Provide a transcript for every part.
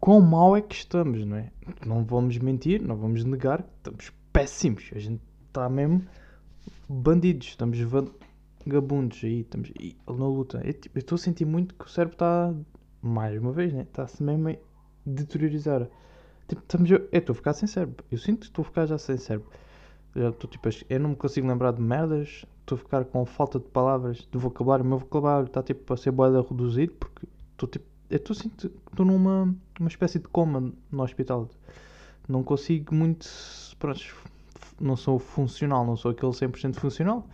quão mal é que estamos, não é? Não vamos mentir, não vamos negar, estamos péssimos. A gente está mesmo bandidos, estamos vagabundos aí, estamos na luta. Eu estou a sentir muito que o cérebro está, mais uma vez, né? Está-se mesmo a deteriorizar. Tipo, estamos, eu estou a ficar sem cérebro. Eu sinto que estou a ficar já sem cérebro. Já estou tipo, eu não me consigo lembrar de merdas, estou a ficar com falta de palavras, de vocabulário. O meu vocabulário está tipo a ser boeda reduzido porque estou tipo, estou sinto estou numa uma espécie de coma no hospital. Não consigo muito, pronto, não sou funcional, não sou aquele 100% funcional,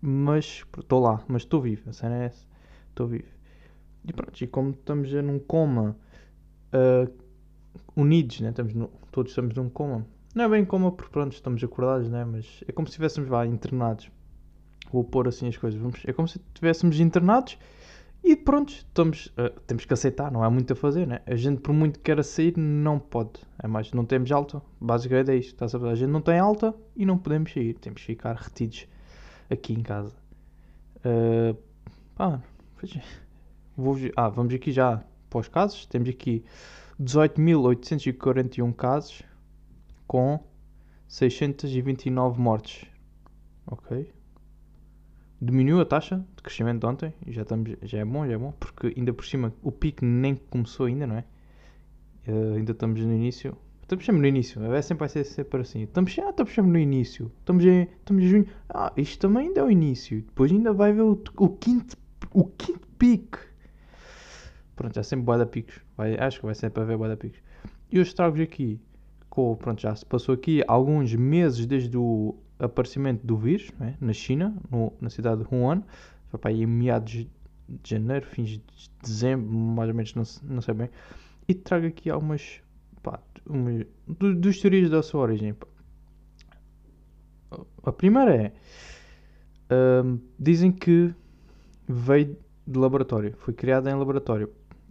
mas estou lá, mas estou vivo, a cena é essa, estou vivo. E pronto, e como estamos num coma uh, unidos, né? estamos no, todos estamos num coma, não é bem coma porque pronto, estamos acordados, né? mas é como se estivéssemos lá internados. Vou pôr assim as coisas, Vamos, é como se estivéssemos internados e pronto, estamos, uh, temos que aceitar, não há muito a fazer, né? A gente, por muito que queira sair, não pode. É mais, não temos alta. Basicamente é isto, a, a gente não tem alta e não podemos sair. Temos que ficar retidos aqui em casa. Uh, ah, vou, ah, vamos aqui já para os casos. Temos aqui 18.841 casos com 629 mortes. Ok? Diminuiu a taxa de crescimento de ontem, já, estamos, já é bom, já é bom, porque ainda por cima o pico nem começou ainda, não é? Uh, ainda estamos no início. Estamos sempre no início, é sempre vai ser sempre assim. Estamos, ah, estamos sempre no início. Estamos em, estamos em junho. Ah, isto também ainda é o início. Depois ainda vai ver o, o quinto o quinto pico. Pronto, já sempre boa da picos. Vai, acho que vai sempre haver boa da picos. E os estragos aqui, com, pronto, já se passou aqui alguns meses desde o aparecimento do vírus é? na China, no, na cidade de Wuhan, foi para aí em meados de janeiro, fins de dezembro, mais ou menos, não, não sei bem, e trago aqui algumas pá, uma, do, dos teorias da sua origem. A primeira é, um, dizem que veio de laboratório, foi criada em laboratório.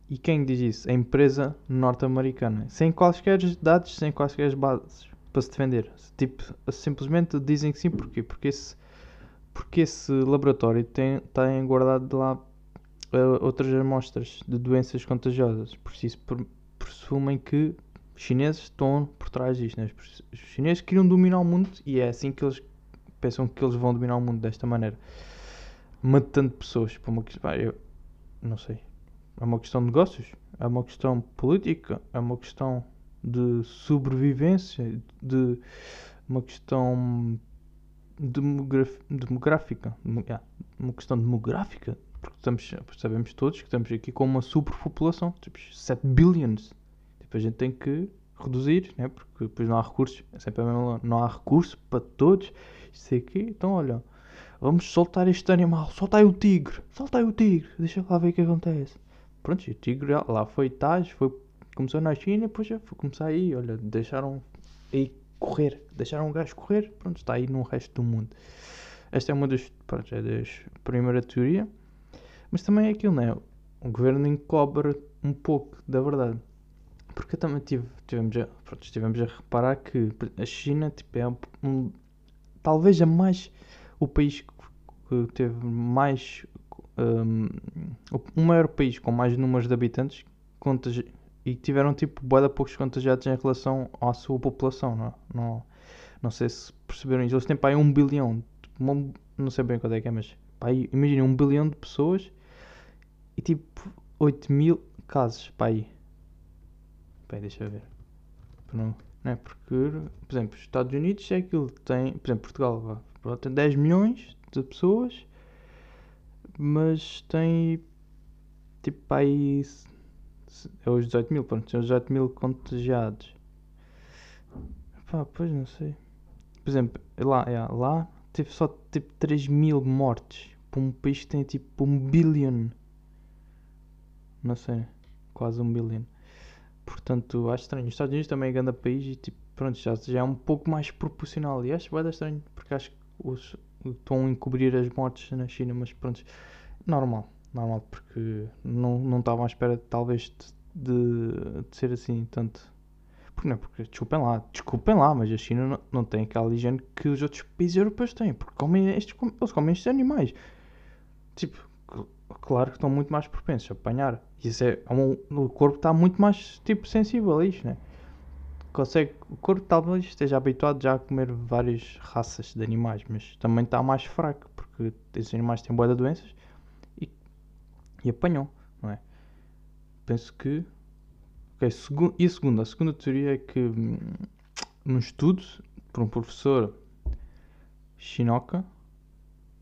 E quem diz isso? A empresa norte-americana, sem quaisquer dados, sem quaisquer bases para se defender. Tipo, simplesmente dizem que sim, porquê? Porque esse, porque esse laboratório tem, tem guardado lá uh, outras amostras de doenças contagiosas. Por isso presumem que os chineses estão por trás disto. Né? Os chineses queriam dominar o mundo e é assim que eles pensam que eles vão dominar o mundo desta maneira. Matando pessoas. Por uma questão, eu não sei. É uma questão de negócios? É uma questão política? É uma questão de sobrevivência, de uma questão demográfica, uma questão demográfica, porque estamos, sabemos todos que estamos aqui com uma superpopulação, tipo 7 billions. Tipo, a gente tem que reduzir, né? porque depois não há recursos, é sempre a mesma, não há recurso para todos. Isto aqui, então olha, vamos soltar este animal, solta aí o tigre, solta aí o tigre, deixa lá ver o que acontece. Pronto, o tigre lá foi Taj, foi começou na China, depois já foi começar aí, olha, deixaram aí correr, deixaram o gajo correr, pronto, está aí no resto do mundo. Esta é uma das, pronto, é das primeira teoria, mas também é aquilo, né? O governo encobre um pouco da verdade. Porque também tive, tivemos, a, pronto, estivemos a reparar que a China tipo, é um, talvez a mais o país que teve mais um, o maior país com mais números de habitantes e tiveram tipo boa poucos contagiados em relação à sua população, não, é? não, não sei se perceberam isso. Eles têm para aí um bilhão, tipo, não sei bem qual é que é, mas pá, imaginem um bilhão de pessoas e tipo 8 mil casos para aí. Deixa eu ver. Não, não é? Porque, por exemplo, os Estados Unidos é aquilo, tem, por exemplo, Portugal tem 10 milhões de pessoas, mas tem tipo aí é os 18 mil, pronto, são os 18 mil contagiados. Pá, pois não sei. Por exemplo, lá, é, lá teve só tipo 3 mil mortes para um país que tem tipo um bilhão. Não sei, quase um bilhão. Portanto, acho estranho. Os Estados Unidos também é grande país e tipo, pronto, já, já é um pouco mais proporcional. E acho dar estranho, porque acho que os, estão a encobrir as mortes na China, mas pronto, normal normal, porque não, não estavam à espera, talvez, de, de ser assim tanto. Porque não, porque desculpem lá, desculpem lá, mas a China não, não tem aquela higiene que os outros países europeus têm, porque comem estes, eles comem estes animais. Tipo, claro que estão muito mais propensos a apanhar. Isso é, é o corpo está muito mais tipo sensível a isto, né? Consegue, o corpo talvez esteja habituado já a comer várias raças de animais, mas também está mais fraco, porque esses animais têm boas doenças e, e apanham, não é? Penso que. Okay, segu, e a segunda? A segunda teoria é que hum, num estudo por um professor Shinoka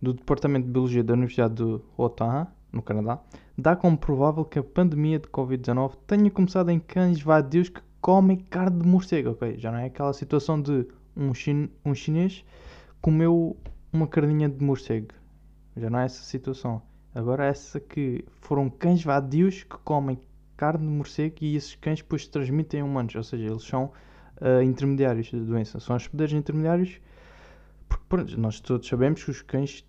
do Departamento de Biologia da Universidade de Ottawa, no Canadá, dá como provável que a pandemia de Covid-19 tenha começado em cães vadios que comem carne de morcego. Ok, já não é aquela situação de um, chin um chinês comeu uma carninha de morcego. Já não é essa situação. Agora essa que foram cães vadios que comem carne de morcego e esses cães depois transmitem a humanos. Ou seja, eles são uh, intermediários da doença. São hospedeiros intermediários. Porque pronto, nós todos sabemos que os cães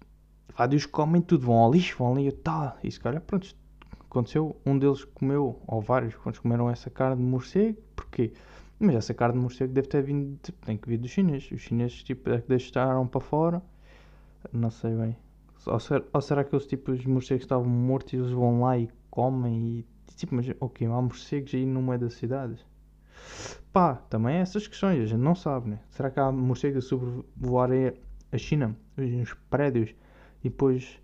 vários comem tudo, vão ao lixo, vão ali e tal. E se pronto, aconteceu, um deles comeu, ou vários, quando comeram essa carne de morcego, porquê? Mas essa carne de morcego deve ter vindo, tipo, tem que vir dos chineses. Os chineses, tipo, é que deixaram para fora, não sei bem. Ou será, ou será que aqueles tipos de morcegos estavam mortos e eles vão lá e comem e, tipo, mas, ok, há morcegos aí no meio da cidade? Pá, também essas questões, a gente não sabe, né? Será que há morcegos a sobrevoarem a China, os prédios, e depois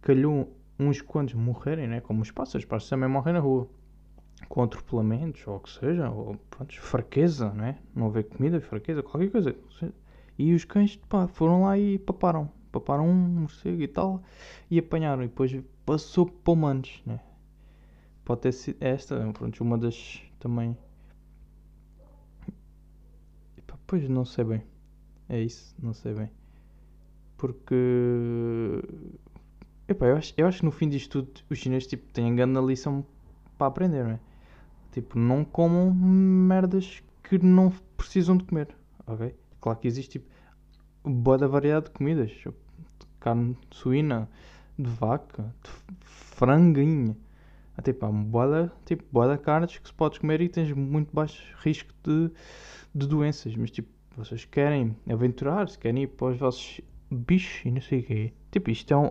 calhou uns quantos morrerem, né? Como os pássaros, os pássaros também morrem na rua. Com atropelamentos, ou o que seja, ou pronto, fraqueza, né? Não haver comida, fraqueza, qualquer coisa. E os cães, pá, foram lá e paparam. Paparam um morcego e tal, e apanharam. E depois passou para humanos, né? Pode ter sido esta, pronto, uma das também Pois não sei bem. É isso, não sei bem. Porque. Epá, eu acho, eu acho que no fim disto tudo os chineses tipo, têm grande lição para aprender, não é? Tipo, não comam merdas que não precisam de comer, ok? Claro que existe tipo boa variedade de comidas. Carne suína, de vaca, de franguinha. Tipo, há boa, tipo, boa carnes que se podes comer e tens muito baixo risco de de doenças, mas tipo, vocês querem aventurar-se, querem ir para os vossos bichos e não sei o quê. Tipo, isto é um.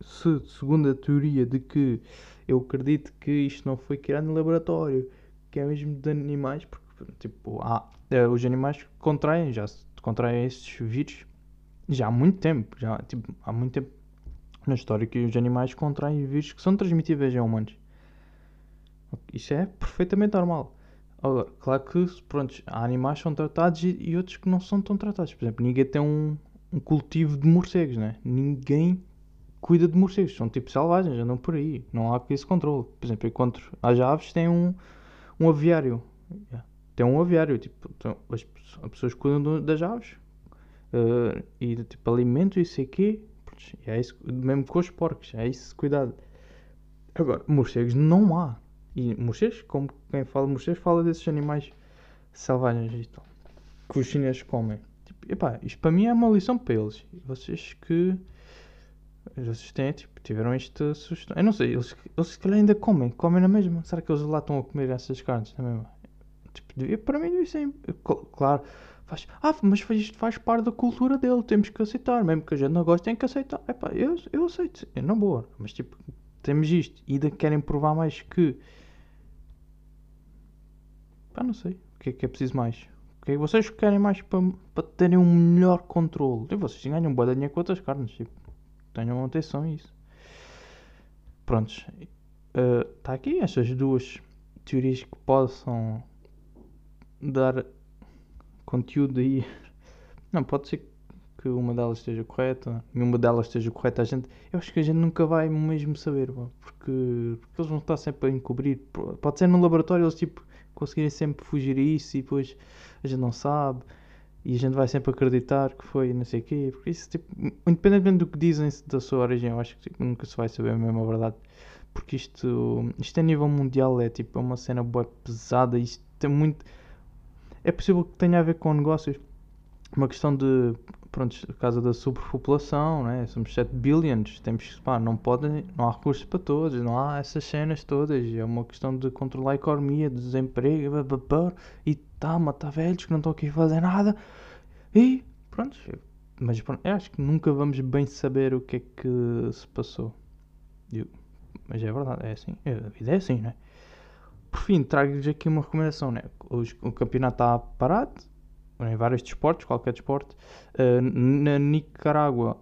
Se, segundo a teoria de que eu acredito que isto não foi criado no laboratório, que é mesmo de animais, porque tipo, há, é, os animais contraem, já contraem estes vírus já há muito tempo, já tipo, há muito tempo na história que os animais contraem vírus que são transmitíveis a humanos. Isso é perfeitamente normal. Agora, claro que pronto, há animais que são tratados e, e, outros que não são tão tratados. Por exemplo, ninguém tem um, um cultivo de morcegos, né? Ninguém cuida de morcegos, são tipo selvagens, andam por aí, não há esse controle. Por exemplo, enquanto as aves têm um, um aviário, tem um aviário, tipo, as, as, pessoas cuidam das aves uh, e tipo alimentos e sei quê, é isso, mesmo com os porcos, é isso, cuidado. Agora, morcegos não há. E morcegos, como quem fala morcegos, fala desses animais selvagens e tal. Que os chineses comem. Tipo, epá, isto para mim é uma lição para eles. Vocês que. Vocês têm, tipo, tiveram esta sugestão. Eu não sei, eles, eles se calhar ainda comem. Comem na mesma. Será que eles lá estão a comer essas carnes na mesma? Tipo, para mim isso é. Claro. Faz, ah, mas isto faz parte da cultura dele, temos que aceitar, mesmo que a gente não goste, tem que aceitar. Eu, eu aceito, é na boa, mas tipo, temos isto e ainda querem provar mais que Pá, não sei. O que é que é preciso mais? O que é vocês querem mais para, para terem um melhor controle? E vocês ganham boa dinheiro com outras carnes. Tipo, tenham atenção a isso. Prontos. Está uh, aqui estas duas teorias que possam dar conteúdo aí. Não, pode ser que uma delas esteja correta e uma delas esteja correta. A gente, eu acho que a gente nunca vai mesmo saber, porque, porque eles vão estar sempre a encobrir. Pode ser no laboratório, eles tipo conseguirem sempre fugir a isso e depois a gente não sabe e a gente vai sempre acreditar que foi não sei o quê. Porque isso, tipo, independentemente do que dizem da sua origem, eu acho que tipo, nunca se vai saber mesmo a verdade. Porque isto, isto a nível mundial é tipo é uma cena boa pesada. Isto tem muito. É possível que tenha a ver com negócios. Uma questão de pronto, causa da superpopulação, né? somos 7 bilhões, temos pá, não podem, não há recursos para todos, não há essas cenas todas, é uma questão de controlar a economia, de desemprego, e tá, matar velhos que não estão aqui a fazer nada, e pronto, mas pronto, eu acho que nunca vamos bem saber o que é que se passou. Mas é verdade, é assim. A vida é assim, né? Por fim, trago-lhes aqui uma recomendação, né? O campeonato está parado em vários desportos, qualquer desporto. Uh, na Nicarágua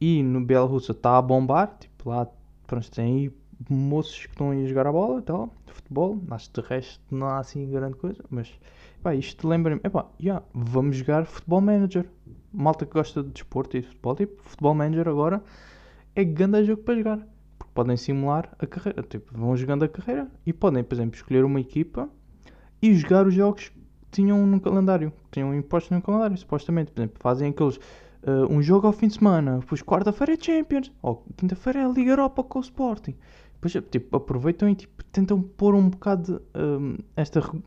e no Bielorrússia está a bombar, tipo lá, pronto, tem aí moços que estão aí a jogar a bola e tal, futebol, que de resto não há assim grande coisa, mas pá, isto lembra-me, epá, yeah, vamos jogar futebol manager. Malta que gosta de desporto e de futebol, tipo, futebol manager agora é grande jogo para jogar. Podem simular a carreira, tipo, vão jogando a carreira e podem, por exemplo, escolher uma equipa e jogar os jogos que tinham no calendário, que tinham impostos no calendário, supostamente. Por exemplo, fazem aqueles uh, um jogo ao fim de semana, depois quarta-feira é Champions, ou quinta-feira é Liga Europa com o Sporting. Depois, tipo, aproveitam e tipo, tentam pôr um bocado um, esta re-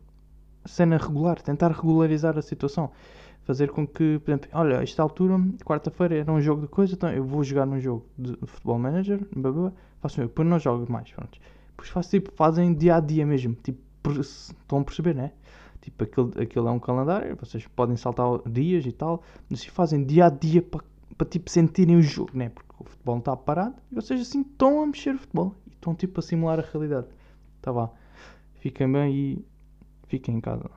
cena regular, tentar regularizar a situação. Fazer com que, por exemplo, olha, esta altura, quarta-feira era um jogo de coisa, então eu vou jogar num jogo de futebol manager, blá, blá, faço eu, depois não jogo mais, pronto. Depois faço tipo, fazem dia a dia mesmo, tipo, estão a perceber, né? Tipo, aquilo, aquilo é um calendário, vocês podem saltar dias e tal, mas se fazem dia a dia para para tipo sentirem o jogo, né? Porque o futebol não está parado e vocês assim estão a mexer o futebol e estão tipo a simular a realidade. Tá vá. Fiquem bem e fiquem em casa.